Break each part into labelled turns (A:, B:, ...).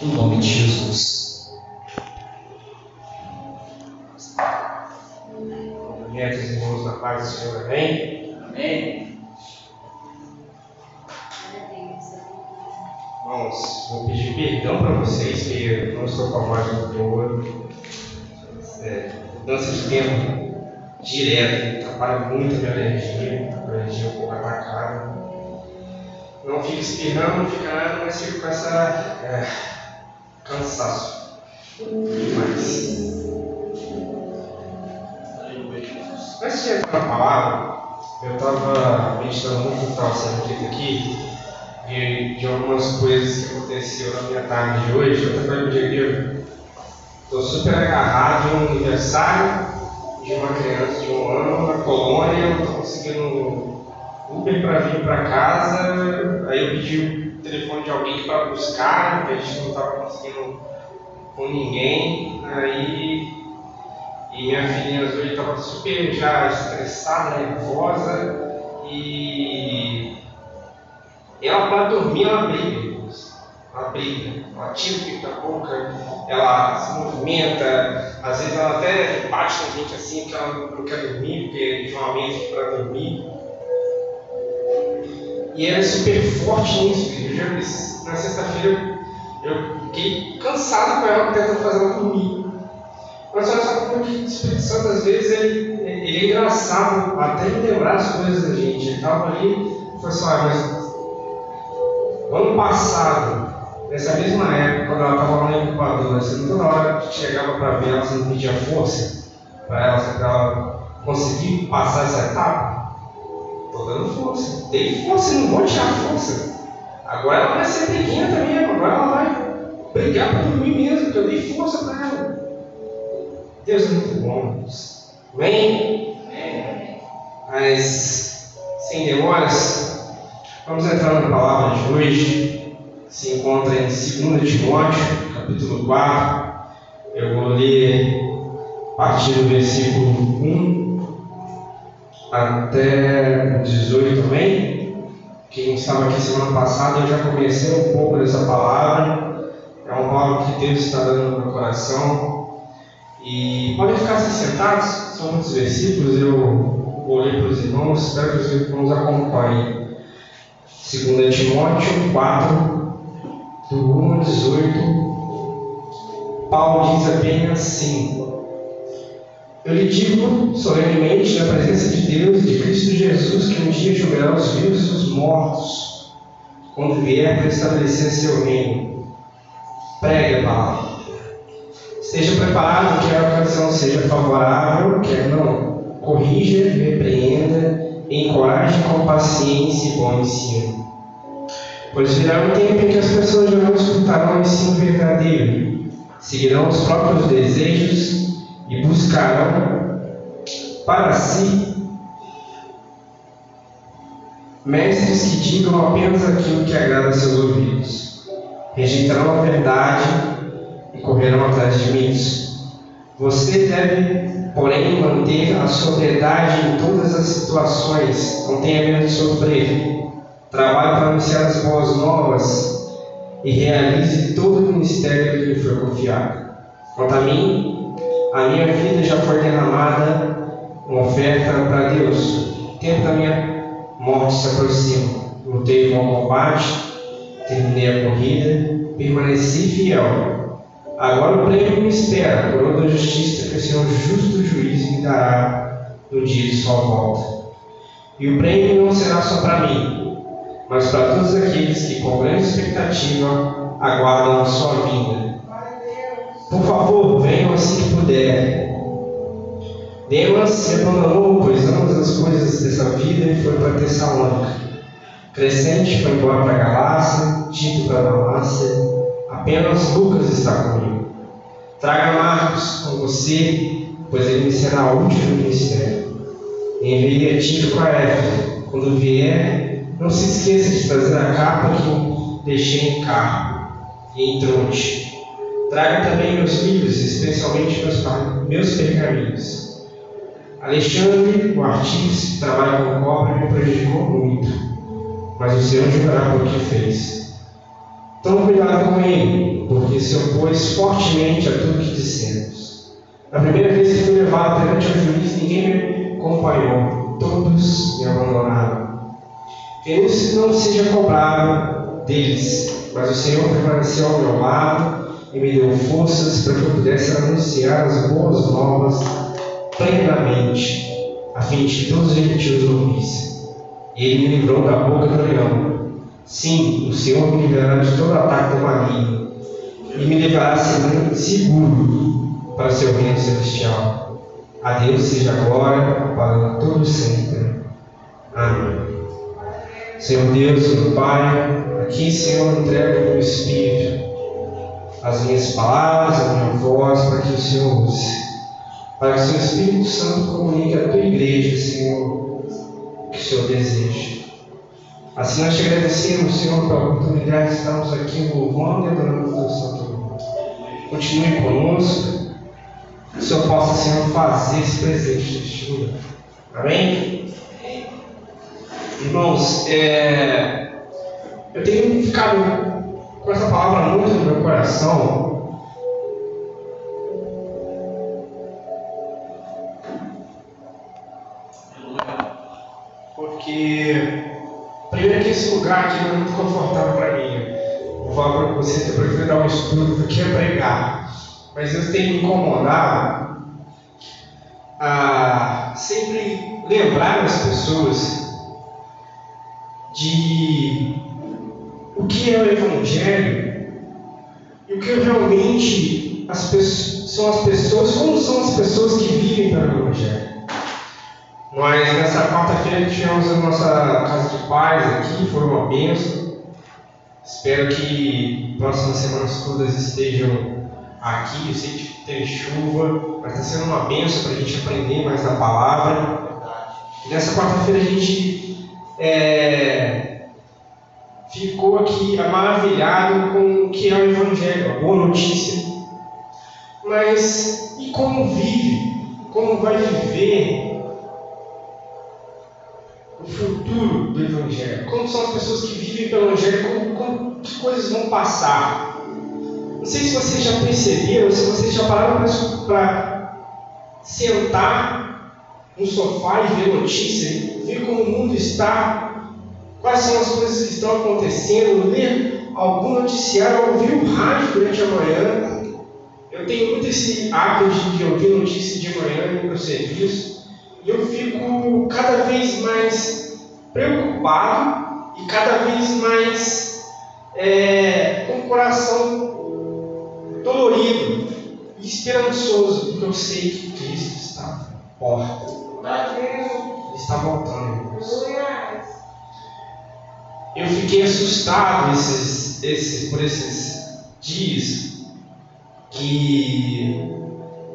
A: Em nome de Jesus.
B: Cumprimentos os irmãos na paz do Senhor, amém?
A: Amém.
B: Irmãos, vou pedir perdão para vocês que eu não estou com a voz boa. É, mudança de tempo direto, atrapalha muito a minha energia, a energia um pouco atacada. Não fico espirrando, não fica nada, mas fico com essa. É, cansaço. Demais. Antes de entrar na palavra, eu estava meditando muito que estava sendo dito aqui, de, de algumas coisas que aconteceram na minha tarde de hoje. Eu até falei pro Diego, estou super agarrado em um aniversário de uma criança de um ano na colônia, eu estou conseguindo Uber para vir para casa, aí eu pedi telefone de alguém para buscar, porque a gente não estava conseguindo com ninguém, aí e minha filhinha hoje estava super já estressada, nervosa e ela para dormir ela briga, ela briga, ela tira o pico da boca, ela se movimenta, às vezes ela até bate na gente assim porque ela não quer dormir, porque geralmente para dormir. E ela é super forte nisso, eu já na sexta-feira eu fiquei cansado com ela tentando fazer ela dormir. Mas olha só como que o Espírito Santo, às vezes, ele, ele é engraçado até em lembrar as coisas da gente. Ele estava ali e falou assim: ah, mas ano passado, nessa mesma época, quando ela estava lá na incubadora, não toda hora que chegava para ver ela, você não pedia força para ela, para ela conseguir passar essa etapa? Dando força. Dei força, não vou tirar força. Agora ela vai ser pequena também, agora ela vai brigar para dormir mesmo, porque eu dei força para ela. Deus é muito bom. Amém? Amém. Mas, sem demoras, vamos entrar na palavra de hoje. Se encontra em 2 Timóteo, capítulo 4. Eu vou ler a partir do versículo 1 até o 18 também. Quem estava aqui semana passada, eu já comecei um pouco dessa palavra. É uma palavra que Deus está dando no meu coração. E podem ficar se sentados, são muitos versículos, eu ler para os irmãos, espero que os irmãos acompanhem. 2 Timóteo 4, do 1 ao 18, Paulo diz apenas assim: Eu lhe digo solenemente, na presença de Deus e de Cristo Jesus, que um dia julgará os vivos e os mortos, quando vier para estabelecer seu reino. Pregue a palavra. Esteja preparado, quer a ocasião seja favorável, quer não. Corrija, repreenda, encoraje com paciência e bom ensino. Pois virá um tempo em que as pessoas já não escutarão o ensino verdadeiro, seguirão os próprios desejos e buscarão para si mestres que digam apenas aquilo que agrada a seus ouvidos. Rejeitarão a verdade e correrão atrás de mitos. Você deve, porém, manter a sobriedade em todas as situações, não tenha medo de sofrer. Trabalhe para anunciar as boas novas e realize todo o ministério que lhe foi confiado. Quanto a mim, a minha vida já foi derramada uma oferta para Deus. O tempo da minha morte se aproxima. Lutei com o combate, terminei a corrida, permaneci fiel. Agora o prêmio me espera, a coroa da justiça que o Senhor justo juiz me dará no dia de sua volta. E o prêmio não será só para mim, mas para todos aqueles que com grande expectativa aguardam a sua vinda. Por favor, venham assim que puder. Demas se abandonou, pois ambas as coisas dessa vida e foi para Tessalônica. Crescente foi embora para Galácia, Tito para Galácia, apenas Lucas está comigo. Traga Marcos com você, pois ele me será útil no ministério. Enviei a Tito para Éfeso. Quando vier, não se esqueça de trazer a capa que deixei em carro e em tronte. Traga também meus livros, especialmente meus, meus pergaminhos. Alexandre, o artista trabalha com cobre, me prejudicou muito, mas o Senhor julgará por que fez. Tome cuidado com ele, porque se opôs fortemente a tudo que dissemos. Na primeira vez que fui levado perante o juiz, ninguém me acompanhou, todos me abandonaram. Que isso não seja cobrado deles, mas o Senhor permaneceu ao meu lado e me deu forças para que eu pudesse anunciar as boas novas plenamente, a fim de que todos os gentios ouvissem. Ele me livrou da boca do leão. Sim, o Senhor me livrará de todo ataque do maligno e me levará seguro para o seu reino celestial. A Deus seja a glória para todos sempre. Amém. Senhor Deus, meu Pai, aqui, Senhor, entrego o meu espírito, as minhas palavras, a minha voz, para que o Senhor use. Para que o seu Espírito Santo comunique a tua igreja, Senhor, o que o Senhor deseja. Assim nós te agradecemos, Senhor, pela oportunidade de estarmos aqui louvando e adorando o teu santo nome. Continue conosco. Que o Senhor possa, Senhor, fazer esse presente neste lugar. Amém? Irmãos, é... eu tenho ficado com essa palavra muito no meu coração. Porque, primeiro que esse lugar aqui não é muito confortável para mim. Vou falar para você que eu prefiro dar um estudo do que pregar. Mas tem me incomodado a sempre lembrar as pessoas de o que é o Evangelho e o que realmente as pessoas, são as pessoas, como são as pessoas que vivem para o Evangelho. Nós, nessa quarta-feira, tivemos a nossa casa de paz aqui, foi uma benção. Espero que próximas semanas todas estejam aqui. Eu sei que tem chuva, mas está sendo uma benção para a gente aprender mais da palavra. E nessa quarta-feira a gente é, ficou aqui maravilhado com o que é o Evangelho, a boa notícia. Mas e como vive? Como vai viver o futuro do Evangelho? Como são as pessoas que vivem pelo Evangelho? Como, como que coisas vão passar? Não sei se vocês já perceberam, se vocês já pararam para sentar no sofá e ver notícia, ver como o mundo está, quais são as coisas que estão acontecendo, ler algum noticiário, ouvir o rádio durante a manhã. Eu tenho muito esse hábito de ouvir notícias de manhã no meu serviço e eu fico cada vez mais preocupado e cada vez mais é, com o coração dolorido e esperançoso, porque eu sei que Cristo está à porta. Ele está voltando. Eu fiquei assustado esses, esses, por esses dias que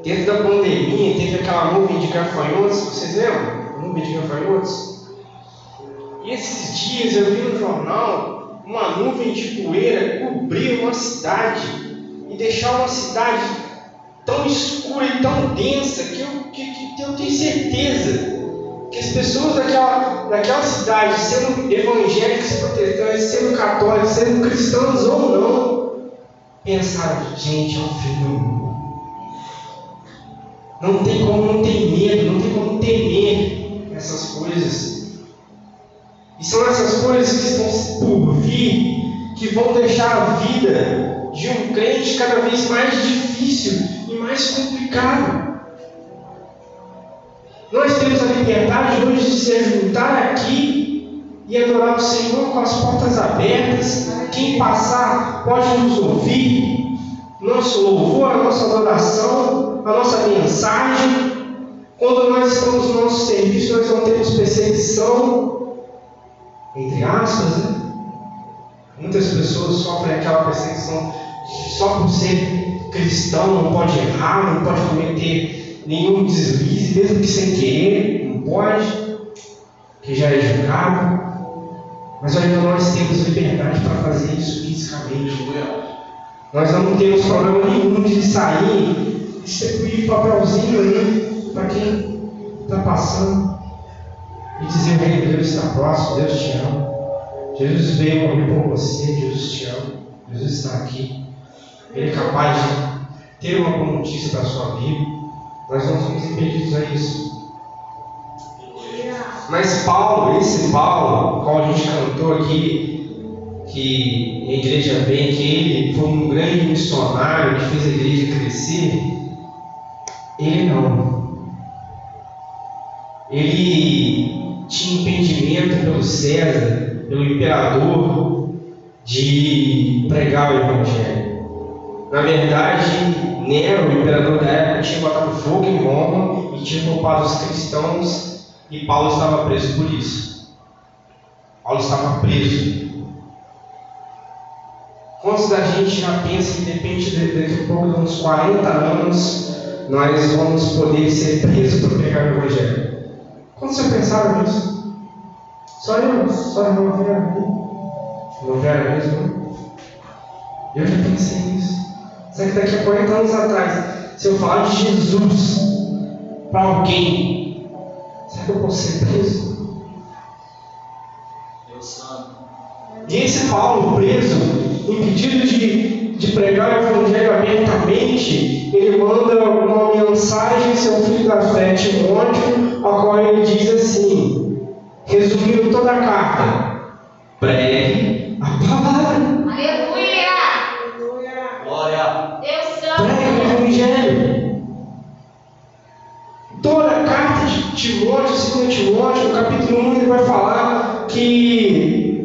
B: dentro da pandemia teve aquela nuvem de gafanhotos, vocês lembram? Nuvem de gafanhotos? E esses dias eu vi no jornal uma nuvem de poeira cobrir uma cidade e deixar uma cidade tão escura e tão densa que eu, que, que eu tenho certeza que as pessoas daquela, daquela cidade, sendo evangélicos, protestantes, sendo católicos, sendo cristãos ou não, pensaram, gente, é o fim do mundo. Não tem como não ter medo, não tem como temer essas coisas. E são essas coisas que estão por vir que vão deixar a vida de um crente cada vez mais difícil e mais complicado. Nós temos a liberdade hoje de se juntar aqui e adorar o Senhor com as portas abertas. Quem passar pode nos ouvir. Nosso louvor, a nossa adoração, a nossa mensagem. Quando nós estamos no nosso serviço, nós não temos perseguição, entre aspas, né? Muitas pessoas sofrem aquela perseguição só por ser cristão, não pode errar, não pode cometer nenhum deslize, mesmo que sem querer, não pode, que já é julgado. Mas ainda nós temos liberdade para fazer isso fisicamente. Nós não temos problema nenhum de sair, distribuir papelzinho aí para quem está passando e dizer: Rei, Deus está próximo, Deus te ama. Jesus veio morrer por você, Jesus te ama, Jesus está aqui. Ele é capaz de ter uma boa notícia para a sua vida. Nós não somos impedidos a isso. Mas Paulo, esse Paulo, qual a gente cantou aqui, que a igreja vem, que ele foi um grande missionário que fez a igreja crescer, ele não. Ele tinha impedimento pelo César, pelo imperador, de pregar o Evangelho. Na verdade, Nero, o imperador da época, tinha botado fogo em Roma e tinha poupado os cristãos, e Paulo estava preso por isso. Paulo estava preso. Quantos da gente já pensa que depende de, daqui a pouco de uns 40 anos nós vamos poder ser presos por pregar o Evangelho? Quando você pensaram nisso? Só eu, só eu não Vera aqui. Não Vera mesmo? Eu já pensei nisso. Será que daqui a 40 anos atrás, se eu falar de Jesus para alguém, será que eu posso ser preso?
A: Deus Santo.
B: E esse Paulo, preso, impedido de, de pregar o Evangelho abertamente, ele manda uma mensagem ao seu filho da fé, Timóteo, a qual ele diz assim, resumindo toda a carta: pregue a palavra,
C: Aleluia!
A: Glória.
C: Deus
B: pregue o
C: Santo!
B: Evangelho. Toda a carta de Timóteo, 2 Timóteo, no capítulo 1, ele vai falar que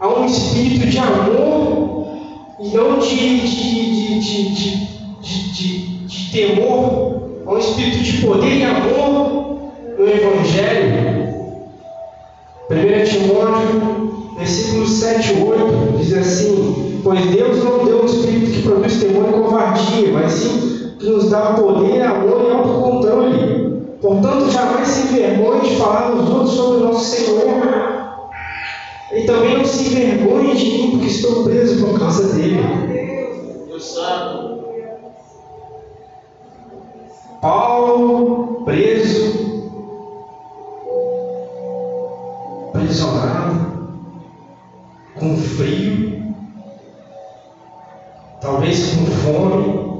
B: há um espírito de amor e não de, de, de, de, temor, há um espírito de poder e amor no Evangelho. 1 Timóteo, versículos 7 e 8, diz assim: Pois Deus não deu um espírito que produz temor e covardia, mas sim que nos dá poder, amor e autocontrole. Portanto, jamais se envergonhe de falar aos outros sobre o nosso Senhor. E também não se envergonhe de mim, porque estou preso por causa dele. Paulo, preso, aprisionado, com frio, talvez com fome,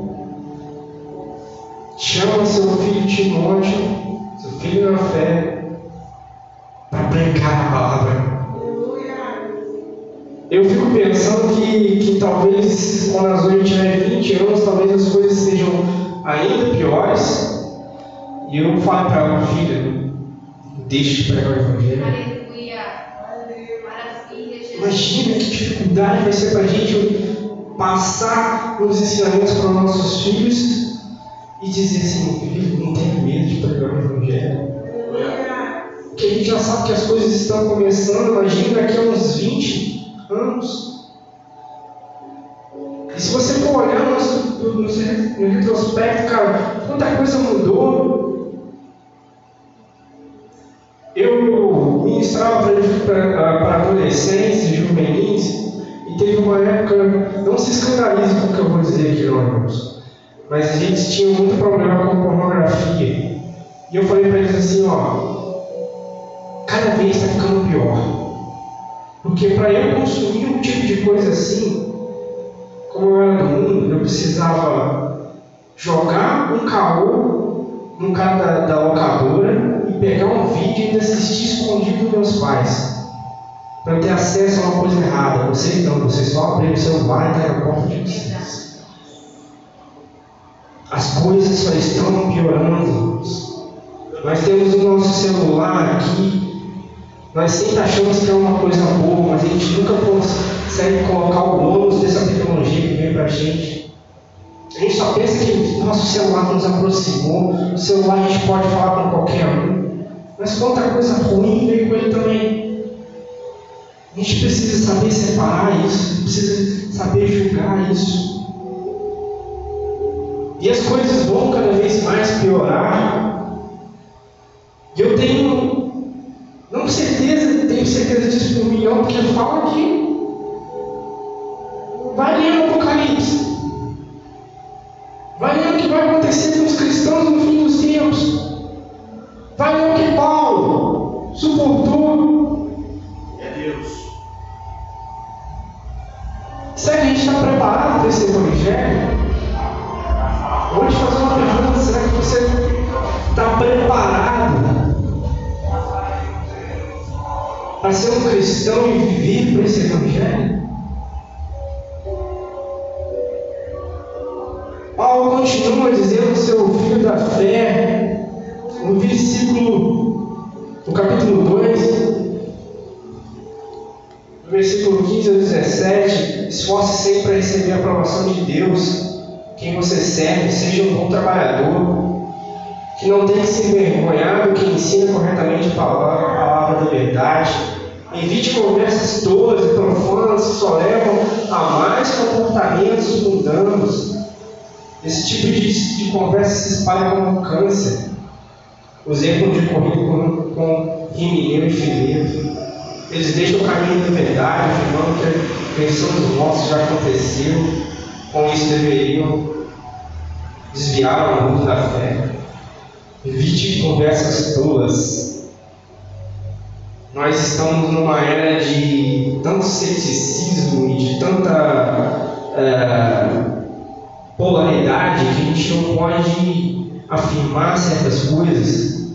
B: chama seu filho Timóteo, seu filho na fé, para pregar a palavra. Eu fico pensando que, que talvez quando a Zoe tiver 20 anos, talvez as coisas sejam ainda piores. E eu falo para ela, filha, deixe de pregar o Evangelho.
C: Aleluia!
B: Imagina que dificuldade vai ser para a gente passar os ensinamentos para os nossos filhos e dizer assim, filho, não tenha medo de pregar o Evangelho. Porque a gente já sabe que as coisas estão começando, imagina daqui a uns 20 anos. E se você for olhar no, no, no retrospecto, cara, quanta coisa mudou. Eu ministrava para adolescentes mas a gente tinha muito problema com pornografia. E eu falei para eles assim: ó, cada vez está ficando pior. Porque para eu consumir um tipo de coisa assim, como eu era do mundo, eu precisava jogar um caô no cara da, da locadora e pegar um vídeo e ainda assistir escondido dos meus pais. Para ter acesso a uma coisa errada. Vocês não, vocês só abrem o celular e caem na porta de vocês. As coisas só estão piorando. Nós temos o nosso celular aqui nós sempre achamos que é uma coisa boa, mas a gente nunca consegue colocar o ônus dessa tecnologia que vem para a gente. A gente só pensa que nosso celular nos aproximou, o celular a gente pode falar com qualquer um, mas quanta coisa ruim veio com ele também. A gente precisa saber separar isso, precisa saber julgar isso. E as coisas vão cada vez mais piorar. E eu tenho não certeza, tenho certeza disso por um milhão, porque fala aqui. Vai ler o Apocalipse. Vai ler o que vai acontecer com os cristãos no fim dos tempos. Vai ler o que Paulo suportou.
A: É Deus.
B: Isso gente está preparado para esse evangelho? Você está preparado para ser um cristão e viver para esse evangelho? Paulo continua dizendo seu filho da fé, no versículo, no capítulo 2, no versículo 15 a 17, esforce sempre para receber a aprovação de Deus, quem você serve, seja um bom trabalhador, que não tenha se envergonhado, que ensina corretamente a palavra, a palavra da verdade, evite conversas tolas e profanas que só levam a mais comportamentos mundanos. Esse tipo de, de conversa se espalha como um câncer. Exemplo de corrida com, com Rimineu e Fileto. Eles deixam o caminho da verdade, afirmando que a versão dos mortos já aconteceu. Com isso deveriam desviar o mundo da fé. Evite conversas tolas. Nós estamos numa era de tanto ceticismo e de tanta uh, polaridade que a gente não pode afirmar certas coisas.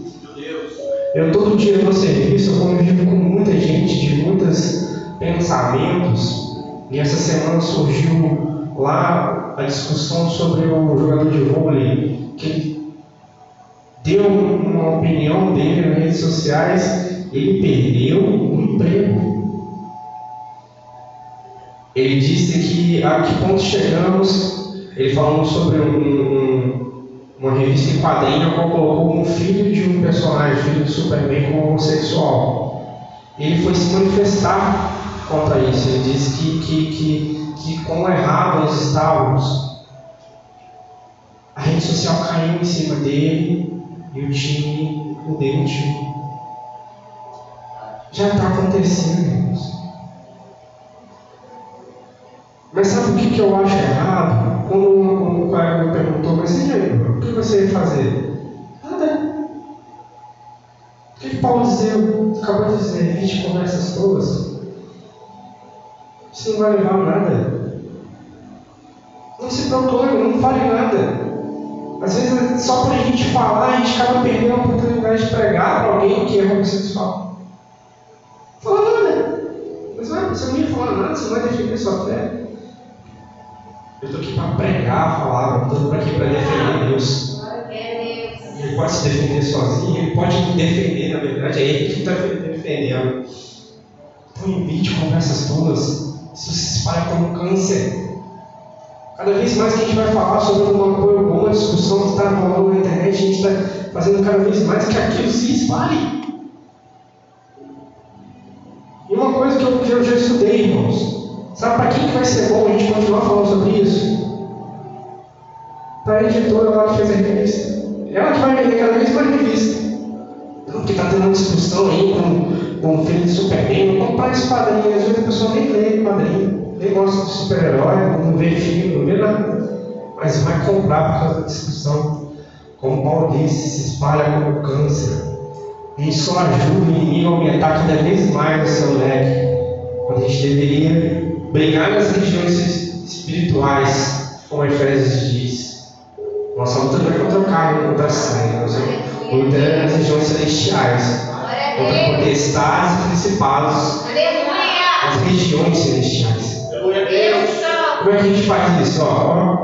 B: Eu todo dia no serviço eu convivo com muita gente de muitos pensamentos. E essa semana surgiu lá a discussão sobre o jogador de vôlei que deu uma opinião dele nas redes sociais, ele perdeu o emprego. Ele disse que a que ponto chegamos, ele falando sobre um, um, uma revista em quadrinho, qual colocou um filho de um personagem, filho do Superman, como homossexual. Ele foi se manifestar contra isso. Ele disse que, que, que, que quão errado nós estávamos. A rede social caiu em cima dele e o time o demitiu. Já está acontecendo, irmãos. Mas sabe o que, que eu acho errado? Quando um, colega me perguntou, mas e aí, o que você ia fazer? Nada. O que, Paulo dizia, acabou de dizer? 20 conversas todas. Isso não vai levar a nada. Não se proclame, não fale nada. Às vezes, só para a gente falar, a gente acaba perdendo a oportunidade de pregar para alguém que é homossexual. Fala nada. Mas vai, você não ia falar nada, você não vai defender sua fé. Eu estou aqui para pregar a palavra, estou aqui para defender Deus. Ele pode se defender sozinho, ele pode me defender, na verdade, é ele que está defendendo. Então, evite conversas tolas. Isso se espalha como câncer. Cada vez mais que a gente vai falar sobre uma coisa boa, uma discussão que está rolando na internet, a gente está fazendo cada vez mais que aquilo se espalhe. E uma coisa que eu, que eu já estudei, irmãos. Sabe para quem que vai ser bom a gente continuar falando sobre isso? Para a editora lá que fez a revista. Ela que vai vender cada vez mais revista. Não, porque está tendo uma discussão aí com, com o filho de Superman. Comprar esse quadrinho. Às vezes a pessoa nem lê quadrinho, nem gosta de super-herói, não vê filme, não vê nada. Mas vai comprar por causa da discussão. Como Paulo disse, se espalha como câncer. E só ajuda o inimigo a aumentar cada vez mais o seu leque. Quando a gente deveria brigar nas regiões espirituais, como Efésios diz. Nossa luta não é contra o carne, contra a sangue. Nossa luta é nas regiões celestiais. Contra potestades e principados nas regiões celestiais. Como é que a gente faz isso? Ó,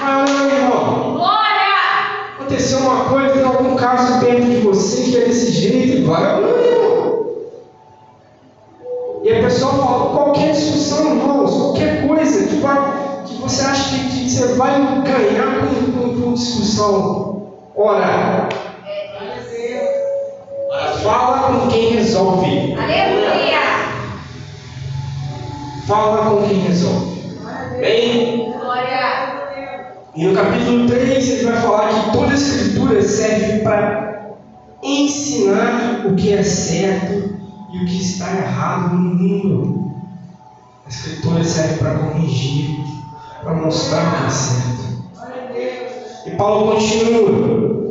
B: Vai lá, irmão. Aconteceu uma coisa, tem algum caso perto de você que é desse jeito, vai lá, irmão. E a pessoa fala, qualquer discussão, irmãos, qualquer coisa que, vai, que você acha que, que você vai ganhar com, com, com discussão, ora, fala com quem resolve. Fala com quem resolve. Bem, e no capítulo 3 ele vai falar que toda a escritura serve para ensinar o que é certo e o que está errado no mundo. A escritura serve para corrigir, para mostrar o que é certo. E Paulo continua.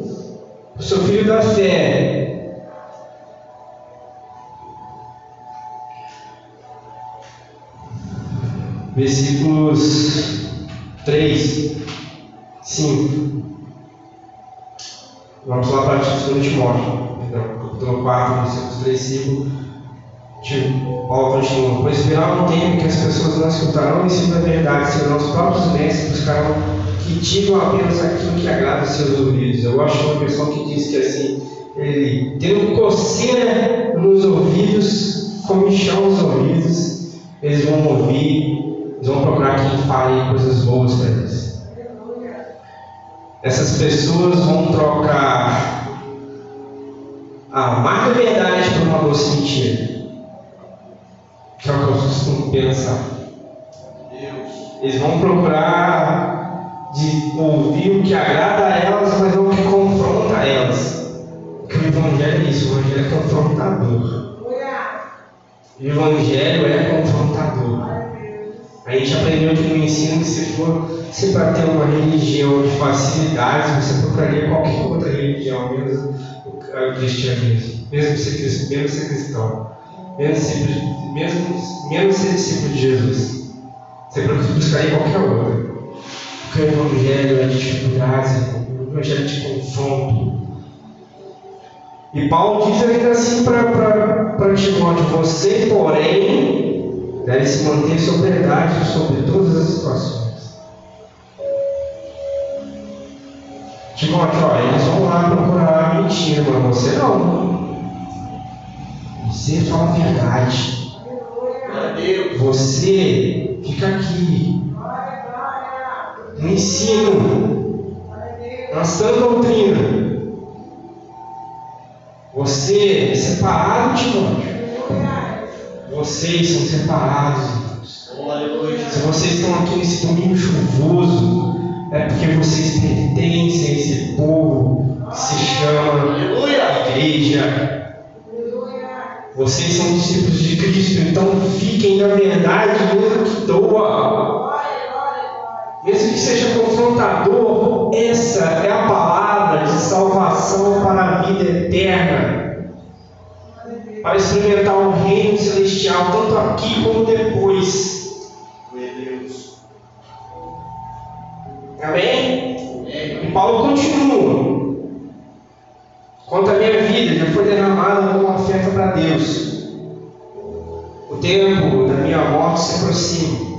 B: O seu filho da fé. Versículos 3, 5. Vamos lá para 2 Timóteo, perdão, capítulo 4, versículos 3 e 5. Paulo continua, pois virá um tempo que as pessoas não escutarão o ensino da verdade, serão os próprios mestres buscarão que digam apenas aquilo que agrada seus ouvidos. Eu acho uma pessoa que diz que assim, ele tendo coceira nos ouvidos, comichão nos ouvidos, eles vão ouvir, eles vão procurar quem fale coisas boas para eles. Essas pessoas vão trocar a amarga verdade por uma doce mentira. Que é o que eu costumo pensar. Eles vão procurar de ouvir o que agrada a elas, mas não o que confronta elas. Porque o Evangelho é isso, o Evangelho é confrontador. O Evangelho é confrontador. A gente aprendeu que no ensino que se for se para ter uma religião de facilidades, você procuraria qualquer outra religião, menos o cristianismo, mesmo ser, mesmo ser cristão, menos ser, mesmo, menos ser discípulo de Jesus. Você buscaria qualquer outra. Porque o Evangelho é de dificuldades, o Evangelho de confronto. E Paulo diz ainda assim para Timóteo: Você, porém, deve se manter sobriedade sobre todas as situações. Timóteo, ó, eles vão lá procurar mentira, mas você não. Você fala a verdade. Você fica aqui. No ensino. Na sã doutrina. Você é separado, Timóteo. Vocês são separados, irmãos. Se vocês estão aqui nesse domingo chuvoso, é porque vocês pertencem a esse povo que se chama igreja. Vocês são discípulos de Cristo, então fiquem na verdade, mesmo que doa. Mesmo que seja confrontador, essa é a palavra de salvação para a vida eterna. Para experimentar o reino celestial, tanto aqui como depois. Amém? E Paulo continua. Quanto à minha vida, já foi derramada como oferta para Deus. O tempo da minha morte se aproxima.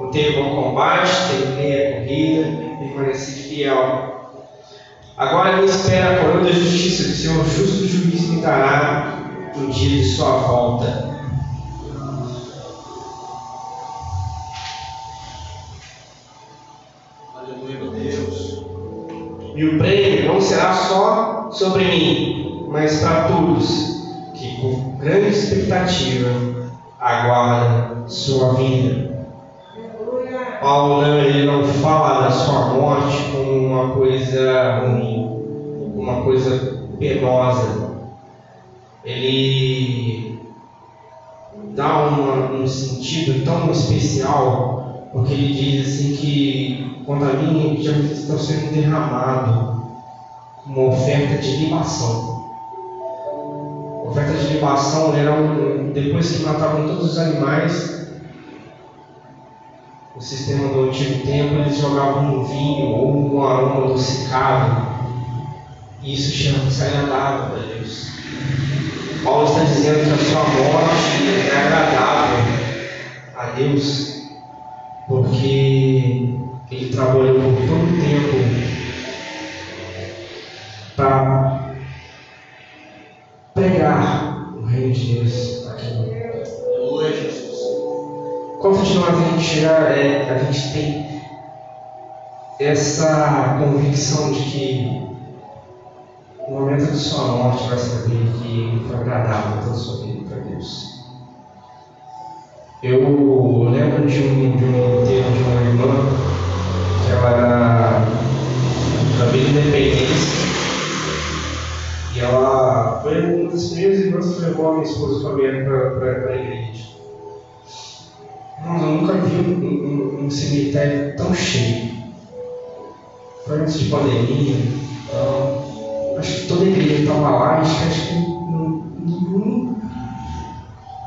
B: O tempo ao combate, terminei a corrida permaneci fiel. Agora me espera a coroa da justiça, que o Senhor justo juiz me dará no dia de sua volta. E o prêmio não será só sobre mim, mas para todos que com grande expectativa aguardam sua vinda. Paulo ele não fala da sua morte como uma coisa ruim, uma coisa penosa. Ele dá uma, um sentido tão especial, porque ele diz assim que quando a mim já está sendo derramado uma oferta de libação. A oferta de libação era um, depois que matavam todos os animais, o sistema do antigo tempo, eles jogavam um vinho ou um aroma adocicado. E isso chama se agradável a Deus. Paulo está dizendo que a sua morte é agradável a Deus, porque ele trabalhou por todo tempo para pregar o reino de Deus aqui. Quanto de nós a gente, é, a gente tem essa convicção de que no momento de sua morte vai saber que foi agradável toda a sua vida para Deus. Eu lembro de um, de um enterro de uma irmã que ela era da Vila Independência e ela foi uma das primeiras irmãs que levou a minha esposa Fabiana para a igreja. Irmãos, eu nunca vi um, um, um, cemitério tão cheio. Foi antes de pandemia. Então, acho que toda a igreja estava lá, acho que, acho que nenhum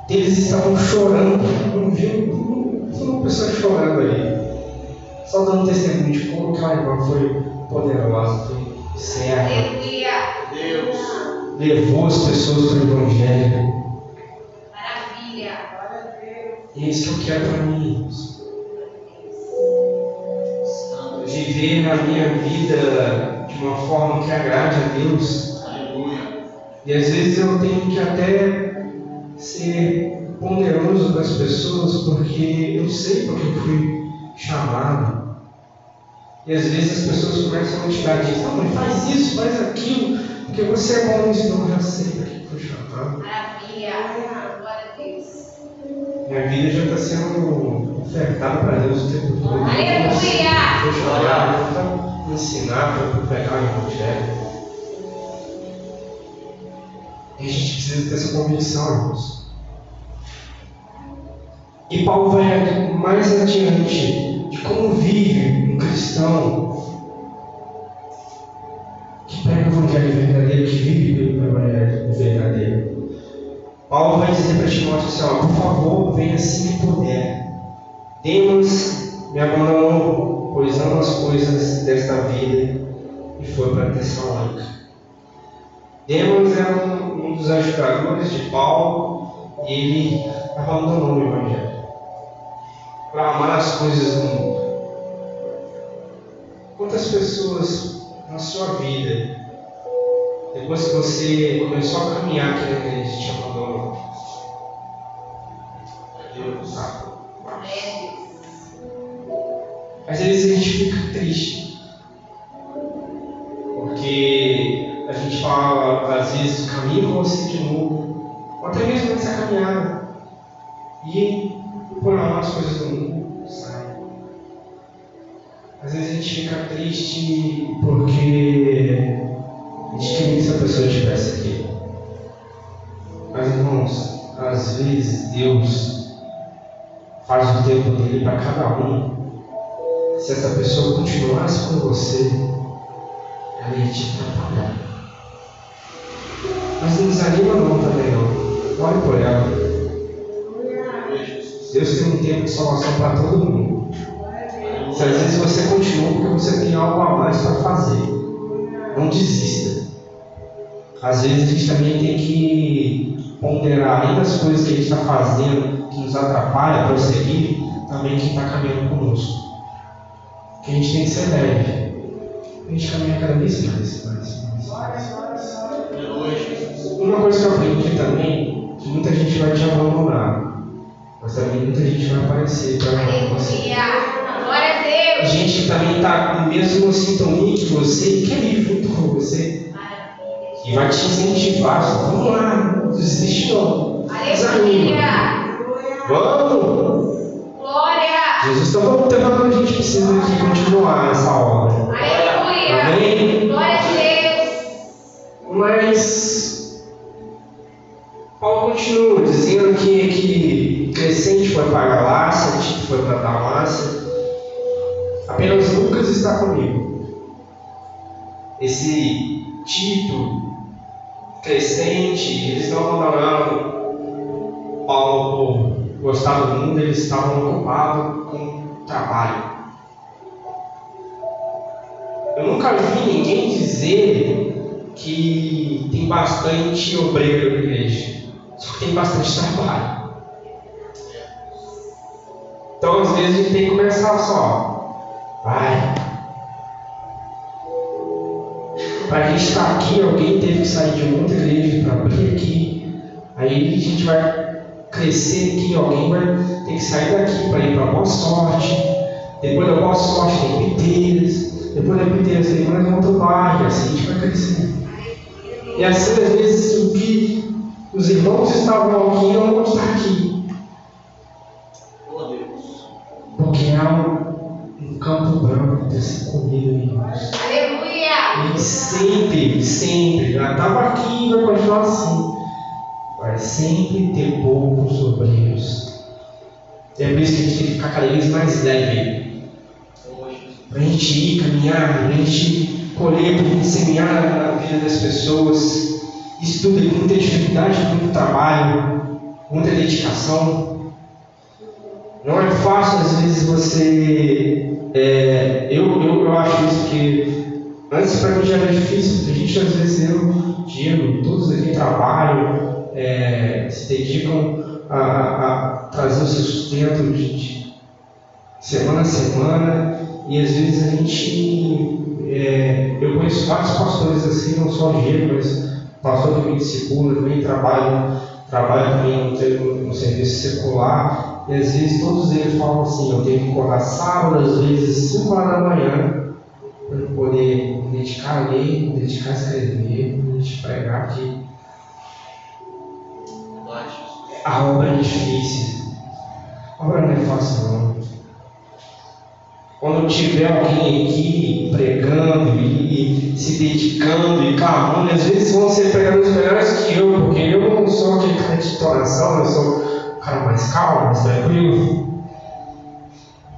B: deles estavam chorando. Não vi uma pessoa chorando testemunho de como aquela irmã foi poderosa, foi serva,
C: Aleluia.
A: Deus.
B: levou as pessoas para o Evangelho.
C: Maravilha.
B: E é isso que eu quero para mim, irmãos. Viver a minha vida de uma forma que agrade a Deus.
A: Aleluia.
B: E às vezes eu tenho que até ser ponderoso com as pessoas, porque eu sei porque eu fui chamado. E às vezes as pessoas começam a te dar disso, não, mas faz isso, faz aquilo, porque você é bom nisso, não, eu já sei para que fui chamado.
C: Maravilha. Glória a Deus.
B: Minha vida já está sendo ofertada para Deus o tempo todo.
C: Aleluia!
B: Foi chamado para ensinar, para pregar o Evangelho. E a gente precisa ter essa convicção, irmãos. E Paulo vai mais adiante de como vive um cristão que prega o Evangelho verdadeiro, que vive pelo Evangelho verdadeiro. Paulo vai dizer para Timóteo assim: ó, por favor, venha que puder. Demas me abandonou, pois ama as coisas desta vida e foi para Tessalônica. Demas era um, um dos ajudadores de Paulo e ele abandonou o Evangelho para amar as coisas do mundo. Quantas pessoas na sua vida, depois que você começou a caminhar aqui na igreja, te abandonou?
A: Deus.
C: Amém.
B: Às vezes a gente fica triste. Porque a gente fala, às vezes, caminho com você de novo. Ou até mesmo nessa caminhada. E por amar as coisas mundo, sai. Às vezes a gente fica triste porque a gente queria que essa pessoa estivesse aqui. Mas irmãos, às vezes Deus faz o tempo dele para cada um se essa pessoa continuasse com você, ela ia te atrapalhar. Mas não desanima não também não. Olhe por ela. Deus tem um tempo de salvação para todo mundo. Se às vezes você continua porque você tem algo a mais para fazer. Não desista. Às vezes a gente também tem que ponderar, além das coisas que a gente está fazendo, que nos atrapalha a prosseguir, também quem está caminhando conosco. A gente tem que ser leve. A gente caminha cada vez mais, mais, mais. Uma coisa que eu aprendi também, que muita gente vai te abandonar, mas também muita gente vai aparecer para você.
C: Glória a Deus.
B: Gente que também está no mesmo sintonia que você e quer ir junto com você. E vai te incentivar. Só, Vamos lá, não desiste não.
C: Aleluia.
B: Vamos! Jesus está voltando, a gente precisa aqui continuar essa obra.
C: Aleluia.
B: Amém?
C: Glória a Deus.
B: Mas Paulo continua dizendo que, que Crescente foi para a Galácia, Tito foi para a Damácia. Apenas Lucas está comigo. Esse Tito, Crescente, eles não abandonaram Paulo por gostar do mundo, eles estavam ocupados com trabalho. Eu nunca vi ninguém dizer que tem bastante obreiro na igreja, só que tem bastante trabalho. Então, às vezes, a gente tem que começar só. Vai. Para a gente estar aqui, alguém teve que sair de outra igreja para abrir aqui. Aí a gente vai crescer aqui, alguém vai ter que sair daqui para ir para Boa Sorte. Depois da Boa Sorte tem Piteiras. Depois da Piteiras tem mais um outro bairro. Assim a gente vai crescendo. E assim, às vezes, o que os irmãos estavam aqui não vão estar aqui. Porque há um, um campo branco ser comido, irmãos.
C: Aleluia.
B: E sempre, sempre, já estava aqui e vai continuar assim. Sempre ter poucos obreiros. É por isso que a gente tem que ficar cada vez mais leve. Para a gente ir caminhar, para a gente colher, semear na vida das pessoas. Isso tudo com muita dificuldade, muito trabalho, muita dedicação. Não é fácil, às vezes, você é, eu, eu, eu acho isso que antes para mim já era difícil, a gente às vezes eu, Diego, todos aqui trabalham, é, se dedicam a, a, trazer o seu sustento de, de semana a semana, e às vezes a gente. É, eu conheço vários pastores assim, não só Diego, mas pastor que me discipula, também trabalha, trabalha também no, no serviço secular, e às vezes todos eles falam assim, eu tenho que acordar sábado, às vezes 5 horas da manhã, para poder me dedicar a ler, me dedicar a escrever, me dedicar a pregar aqui. A obra é difícil. A obra não é fácil não. Quando tiver alguém aqui pregando e, e se dedicando e clamando, às vezes vão ser pregadores melhores que eu, porque eu não sou aquele cara de oração, eu sou o cara mais calmo, mais tranquilo.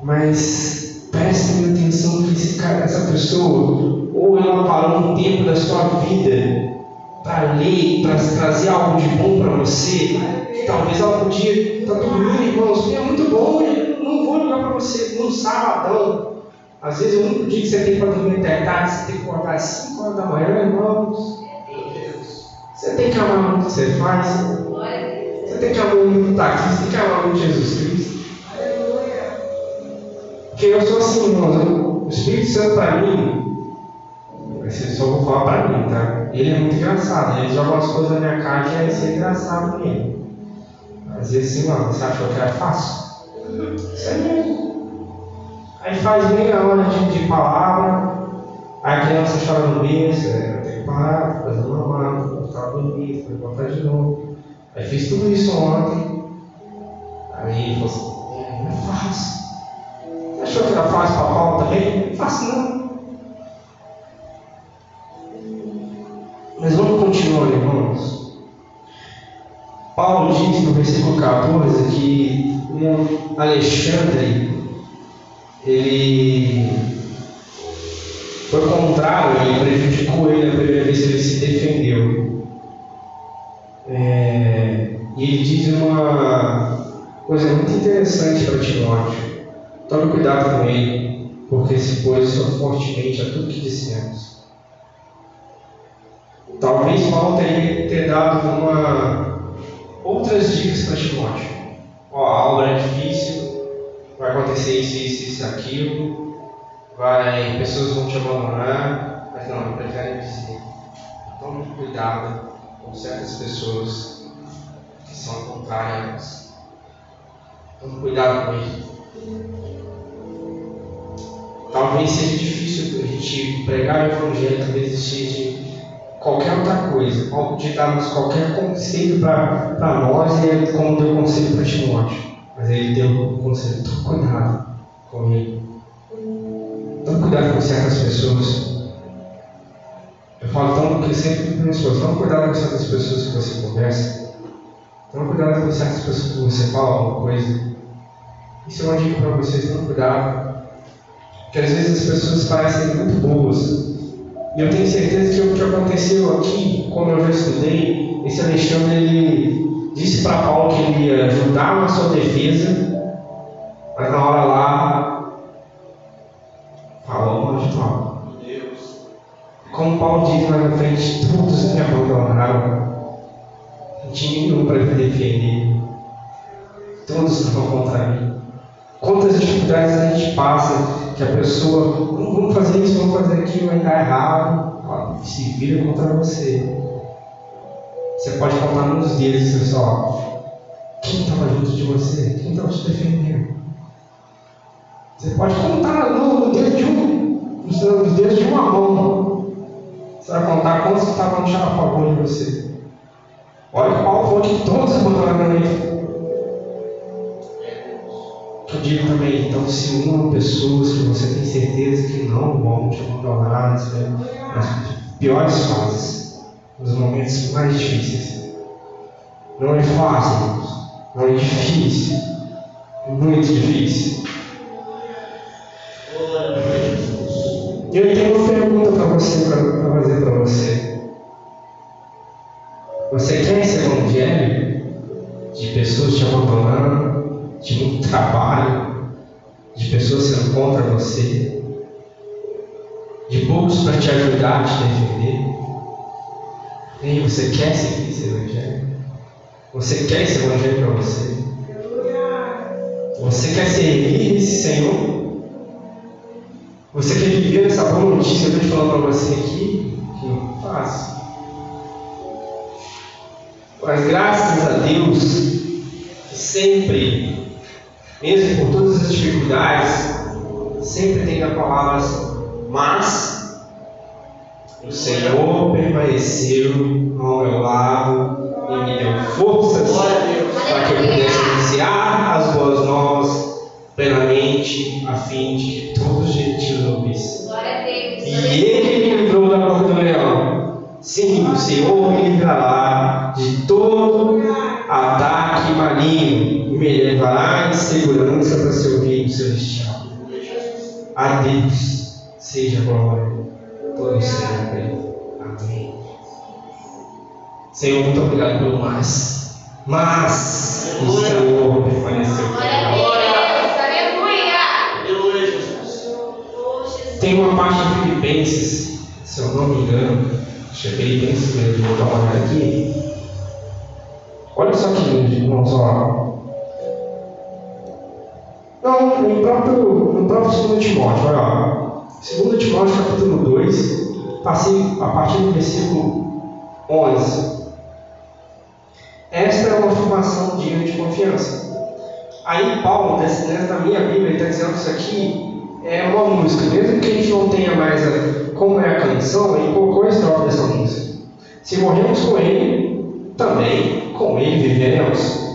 B: Mas prestem atenção que esse cara, essa pessoa, ou ela parou um tempo da sua vida para ler, para trazer algo de bom para você, talvez ela podia estar dormindo, irmãos, é muito bom, eu não vou ligar para você num sabadão. Às vezes o único dia que você tem para dormir até tarde, você tem que acordar às 5 horas da manhã, irmãos.
A: Meu Deus.
B: Você tem que amar o que você faz. Você tem que amar o que está aqui, você tem que amar muito Jesus Cristo. Porque eu sou assim, irmãos, o Espírito Santo para mim, eu só vou falar para mim, tá? Ele é muito engraçado, ele joga umas coisas na minha cara que é ser engraçado ele. Às vezes assim, mano, você achou que era fácil? Isso aí mesmo. Aí faz meia hora de, de palavra, aí a criança chora no aí eu tenho que parar, fazer uma mala, voltar a dormir, depois voltar de novo. Aí fiz tudo isso ontem. Aí ele falou assim, é, não é fácil. Você achou que era fácil para Paulo também? Não é fácil não. Paulo diz no versículo 14 que um Alexandre ele foi contrário, ele prejudicou ele a primeira vez que ele se defendeu. É, e ele diz uma coisa muito interessante para Timóteo. Tome cuidado com ele, porque se pôs fortemente a tudo que dissemos. Talvez Paulo tenha ter dado uma, outras dicas para Timóteo. Ó, a obra é difícil, vai acontecer isso, isso, isso, aquilo, vai, pessoas vão te abandonar, mas não, eu prefiro dizer, tome cuidado com certas pessoas que são contrárias. Tome cuidado com isso. Talvez seja difícil a gente pregar o evangelho, talvez seja qualquer outra coisa, de darmos qualquer conselho para nós, e é como deu conselho para Timóteo. Mas ele deu um conselho, tome cuidado com ele. Tome cuidado com certas pessoas. Eu falo tão que sempre para as pessoas, tome cuidado com certas pessoas que você conversa. Tome cuidado com certas pessoas que você fala alguma coisa. Isso é uma dica para vocês, tome cuidado. Porque às vezes as pessoas parecem muito boas, e eu tenho certeza que o que aconteceu aqui, como eu já estudei, esse Alexandre ele disse para Paulo que ele ia ajudar na sua defesa, mas na hora lá falou mal de Paulo. Como Paulo diz lá na frente, todos me abandonaram. Não tinha nenhum para me defender. Todos estavam contra mim. Quantas dificuldades a gente passa que a pessoa, "Não, vamos fazer isso, vamos fazer aquilo, vai dar errado. Ó, Se vira contra você. Você pode contar nos dedos, pessoal. Quem estava junto de você? Quem estava te defendendo? Você pode contar no, dedo de um, nos dedos de uma mão. Você vai contar quantos estavam a favor de você. Olha Paulo falou que todos abandonaram ele. Eu digo também, então, se uma pessoa que você tem certeza que não vão te abandonar nas, nas piores fases, nos momentos mais difíceis. Não é fácil, não é difícil. É muito difícil. Eu tenho uma pergunta para você, para fazer para você. Você quer esse evangelho de pessoas te abandonando, trabalho, de pessoas sendo contra você, de poucos para te ajudar te defender. E você quer seguir esse evangelho? Você quer esse evangelho para você? Você quer servir esse Senhor? Você quer viver essa boa notícia que eu estou falando para você aqui? Que não fácil. Mas graças a Deus, sempre, mesmo por todas as dificuldades, sempre tem a palavra mas o Senhor permaneceu ao meu lado e me deu forças para que eu pudesse anunciar as boas novas plenamente, a fim de que todos os gentios ouvissem. E ele me livrou da boca do leão. Sim, o Senhor me livrará de todo ataque maligno e me levará em segurança para seu reino celestial. A Deus seja glória, todo sempre. Amém. Senhor, muito obrigado pelo mais. Mas o Senhor permaneceu.
C: A.
B: Tem uma parte de Filipenses, se eu não me engano, é Filipenses mesmo, vou dar uma olhada aqui. Olha só que lindo, irmãos, ó. Não, no próprio, no próprio 2 Timóteo, olha lá. 2 Timóteo, capítulo 2, passei a partir do versículo 11. Esta é uma afirmação digna de confiança. Aí Paulo, nessa nessa minha Bíblia, ele está dizendo que isso aqui é uma música. Mesmo que a gente não tenha mais a, como é a canção, ele colocou a estrofe dessa música. Se morremos com ele, também com ele viveremos.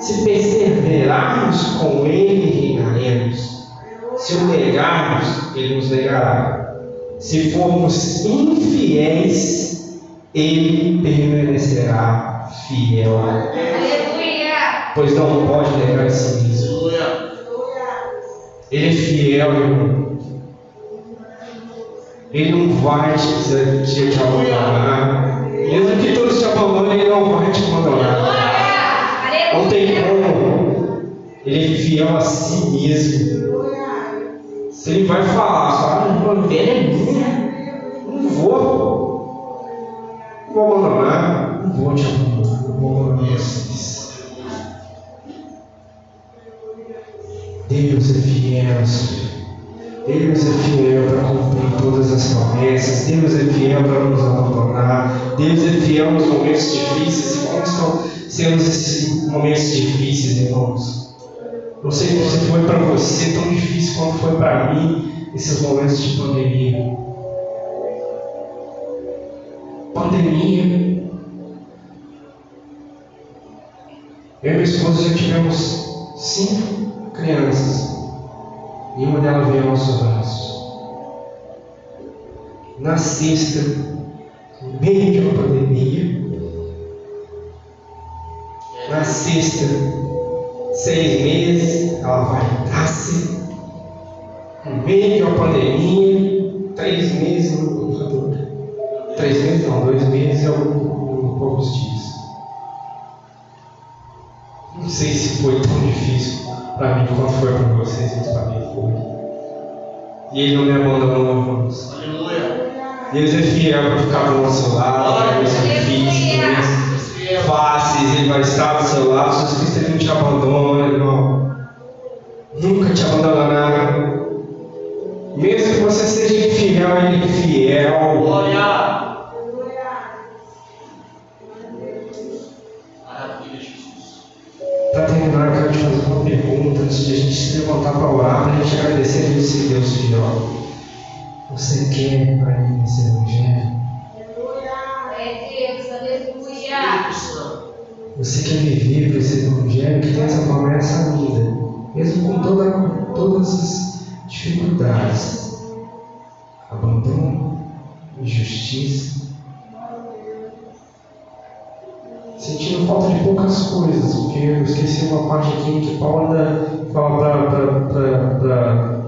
B: Se perseverarmos com ele, reinaremos. Se o negarmos, ele nos negará. Se formos infiéis, ele permanecerá fiel.
C: Aleluia.
B: Pois não pode negar a si mesmo.
A: Aleluia.
B: Ele é fiel, irmão. Ele não vai te, te, te abandonar. Mesmo que todos te abandonem, ele não vai te abandonar. Não tem como. Ele é fiel a si mesmo. Se ele vai falar, só, ah, a ovelha é minha. Não vou. Não vou abandonar. Não vou te abandonar. Não vou abandonar. Deus é fiel, Senhor. Deus é fiel para cumprir todas as promessas. Deus é fiel para nos abandonar. Deus é fiel nos momentos difíceis. E como estão sendo esses momentos difíceis, irmãos? Não sei se foi para você tão difícil quanto foi para mim esses momentos de pandemia. Pandemia. Eu e minha esposa já tivemos cinco crianças. E uma delas veio aos nossos braços. Na sexta, no meio de uma pandemia, na sexta, seis meses, ela vai nascer. No meio de uma pandemia, três meses no computador. Três meses não, dois meses e alguns poucos dias. Não sei se foi tão difícil para mim quanto foi para vocês, mas para E ele não me abandonou, irmãos.
A: Aleluia.
B: Deus é fiel para ficar do nosso lado, momentos difíceis, momentos
A: Fiel.
B: fáceis, Ele vai estar do seu lado. Jesus Cristo ele não te abandona, irmão. Nunca te abandonará. Mesmo que você seja infiel, Ele é fiel.
A: Glória.
B: Antes de a gente se levantar para orar, para a gente agradecer a esse Deus fiel. Você quer para mim esse evangelho?
C: Deus.
B: Você quer viver para esse evangelho que tem essa promessa linda, mesmo com toda, todas as dificuldades, abandono, injustiça, sentindo falta de poucas coisas, porque eu esqueci uma parte aqui que Paulo ainda fala para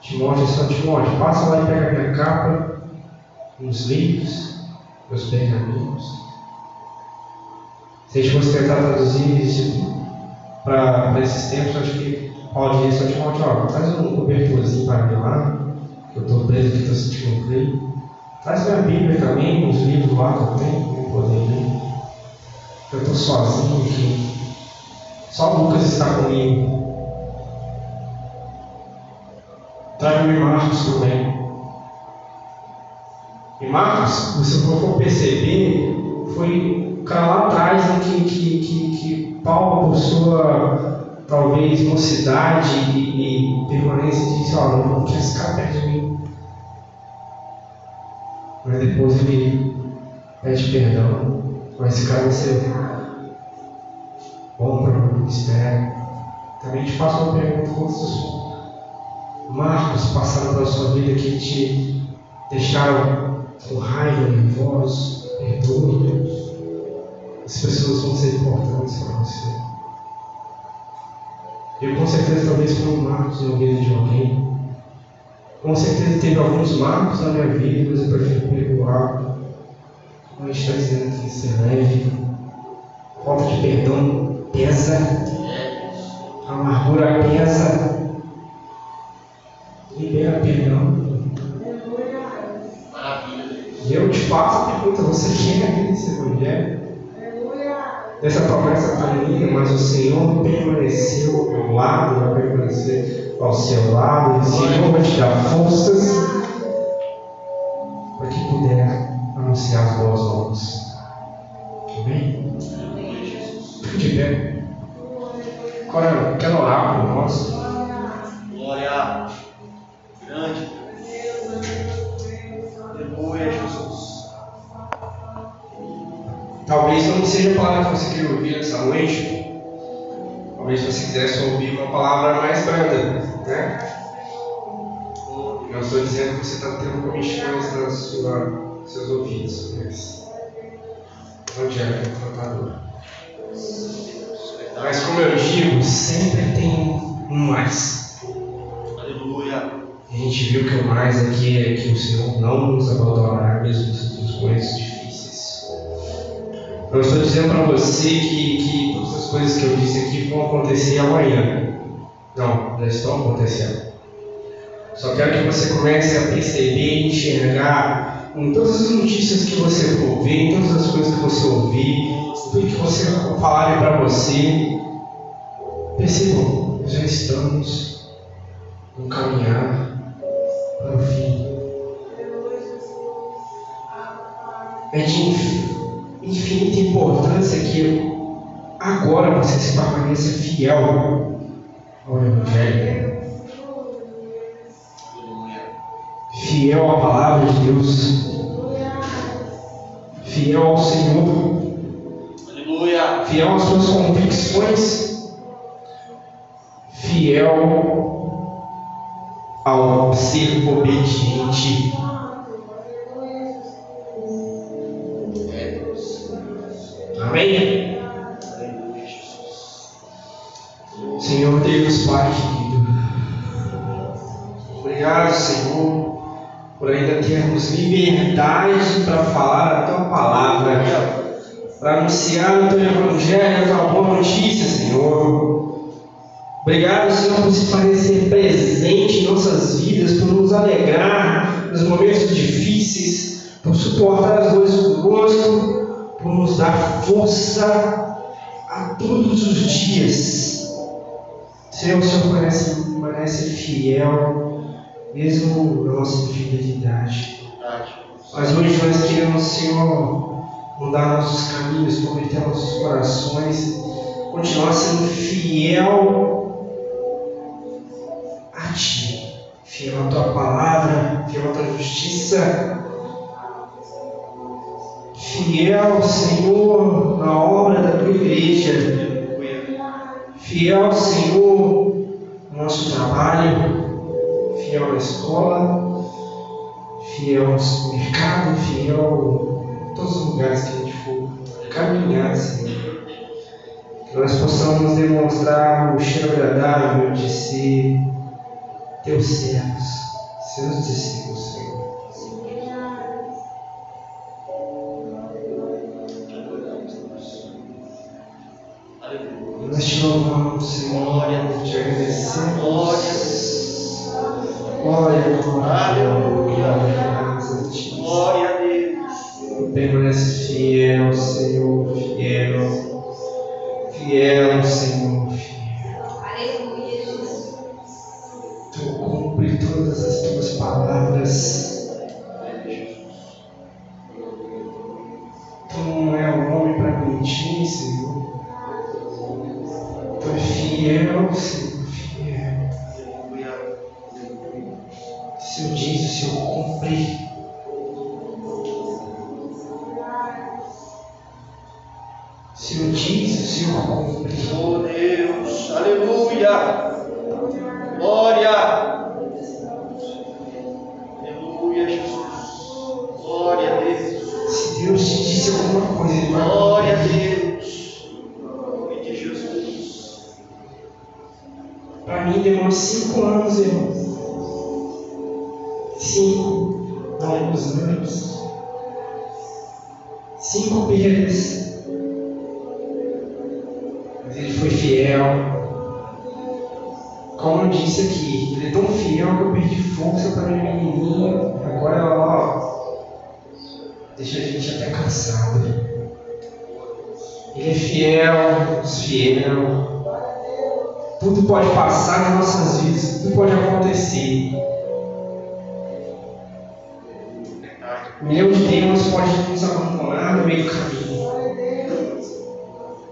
B: Timóteo, São Timóteo, passa lá e pega minha capa, uns livros, meus pergaminhos. Se a gente fosse tentar traduzir isso para esses tempos, acho que Paulo disse, Timóteo, ó, faz um cobertorzinho para mim lá, que eu estou preso aqui, estou sentindo frio. Traz minha Bíblia também, uns livros lá também, eu poder ler. Eu estou sozinho aqui. Só Lucas está comigo. Traga-me Marcos também. E Marcos, se você for perceber, foi lá atrás né, que, que, que, que Paulo, por sua talvez mocidade e, e permanência, disse: Ó, não quer ficar perto de mim. Mas depois ele pede perdão. Mas esse cara vai ser bom para o ministério. Também te faço uma pergunta: quantos marcos passaram pela sua vida que te deixaram com raiva, nervosos? Perdoe, Deus. As pessoas vão ser importantes para você. Eu com certeza talvez foi um marcos na vida de alguém. Com certeza teve alguns marcos na minha vida, mas eu prefiro perdoar. Mas está dizendo que ser leve. Falta de perdão pesa. A amargura pesa. Libera perdão. Eu te faço pergunta: você quer esse evangelho? Dessa promessa tão linda, mas o Senhor permaneceu ao meu lado, vai permanecer ao seu lado, e o Senhor vai te dar forças para que puder anunciar as boas novas. Amém? Fique de pé. Agora, quero orar por nós.
A: Glória grande. Aleluia, Jesus.
B: Talvez não seja a palavra que você queria ouvir nessa noite. Talvez você quisesse ouvir uma palavra mais branda, né? Não estou dizendo que você está tendo comichões nos seus ouvidos, mas onde é confrontador. Mas como eu digo, sempre tem um mais. Gente viu que o mais aqui é que o Senhor não nos abandonará mesmo nos momentos difíceis. Não estou dizendo para você que, que todas as coisas que eu disse aqui vão acontecer amanhã. Não, já estão acontecendo. Só quero que você comece a perceber enxergar em todas as notícias que você for ver, em todas as coisas que você ouvir, tudo que você falarem para você. Percebam, já estamos no caminhar para o fim. É de inf- infinita importância que agora você se permaneça fiel ao Evangelho, fiel à palavra de Deus, fiel ao Senhor,
A: Aleluia.
B: fiel às suas convicções, fiel ao ser obediente. Amém? Senhor Deus, Pai querido. Obrigado, Senhor, por ainda termos liberdade para falar a tua palavra, para anunciar o teu evangelho, a tua boa notícia, Senhor. Obrigado, Senhor, por se parecer presente em nossas vidas, por nos alegrar nos momentos difíceis, por suportar as dores conosco, por nos dar força a todos os dias. Senhor, o Senhor permanece, permanece fiel, mesmo na nossa infidelidade. Mas hoje nós queremos, Senhor, mudar nossos caminhos, converter nossos corações, continuar sendo fiel fiel à Tua palavra, fiel à Tua justiça, fiel, Senhor, na obra da Tua igreja, fiel, Senhor, no nosso trabalho, fiel na escola, fiel no mercado, fiel em todos os lugares que a gente for caminhar, Senhor. Que nós possamos demonstrar o cheiro agradável de ser teus servos, seus discípulos, Senhor. Nós te louvamos, Senhor, te agradecemos.
A: Glória.
B: Glória, glória, deixa a gente até cansado. Ele é fiel, Deus fiel. Tudo pode passar nas nossas vidas, tudo pode acontecer. Um milhão de temas pode nos abandonar no meio do caminho.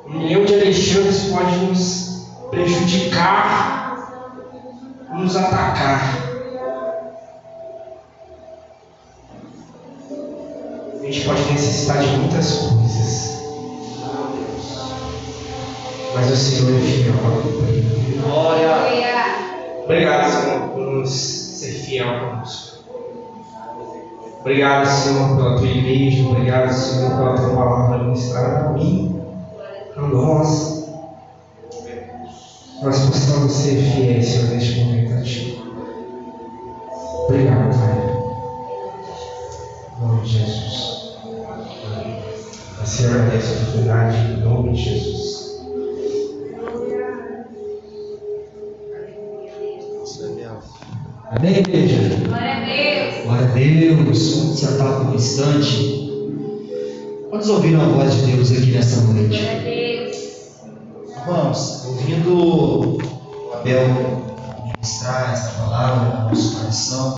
B: Milhão de Alexandres pode nos prejudicar, nos atacar. Gente pode necessitar de muitas coisas, mas o Senhor é fiel para cumprir.
A: Glória.
B: Obrigado, Senhor, por nos ser fiel conosco. Obrigado, Senhor, pela tua igreja. Obrigado, Senhor, pela tua palavra ministrada a mim, a nós. Nós possamos ser fiéis, Senhor, neste momento Assim eu agradeço a oportunidade em nome de Jesus.
D: Amém, igreja?
C: Glória a Deus.
D: Glória a Deus. Vamos sentar por um instante. Quantos ouviram a voz de Deus aqui nessa noite?
C: Glória a Deus.
D: Irmãos, ouvindo o Abel ministrar essa palavra no nosso coração,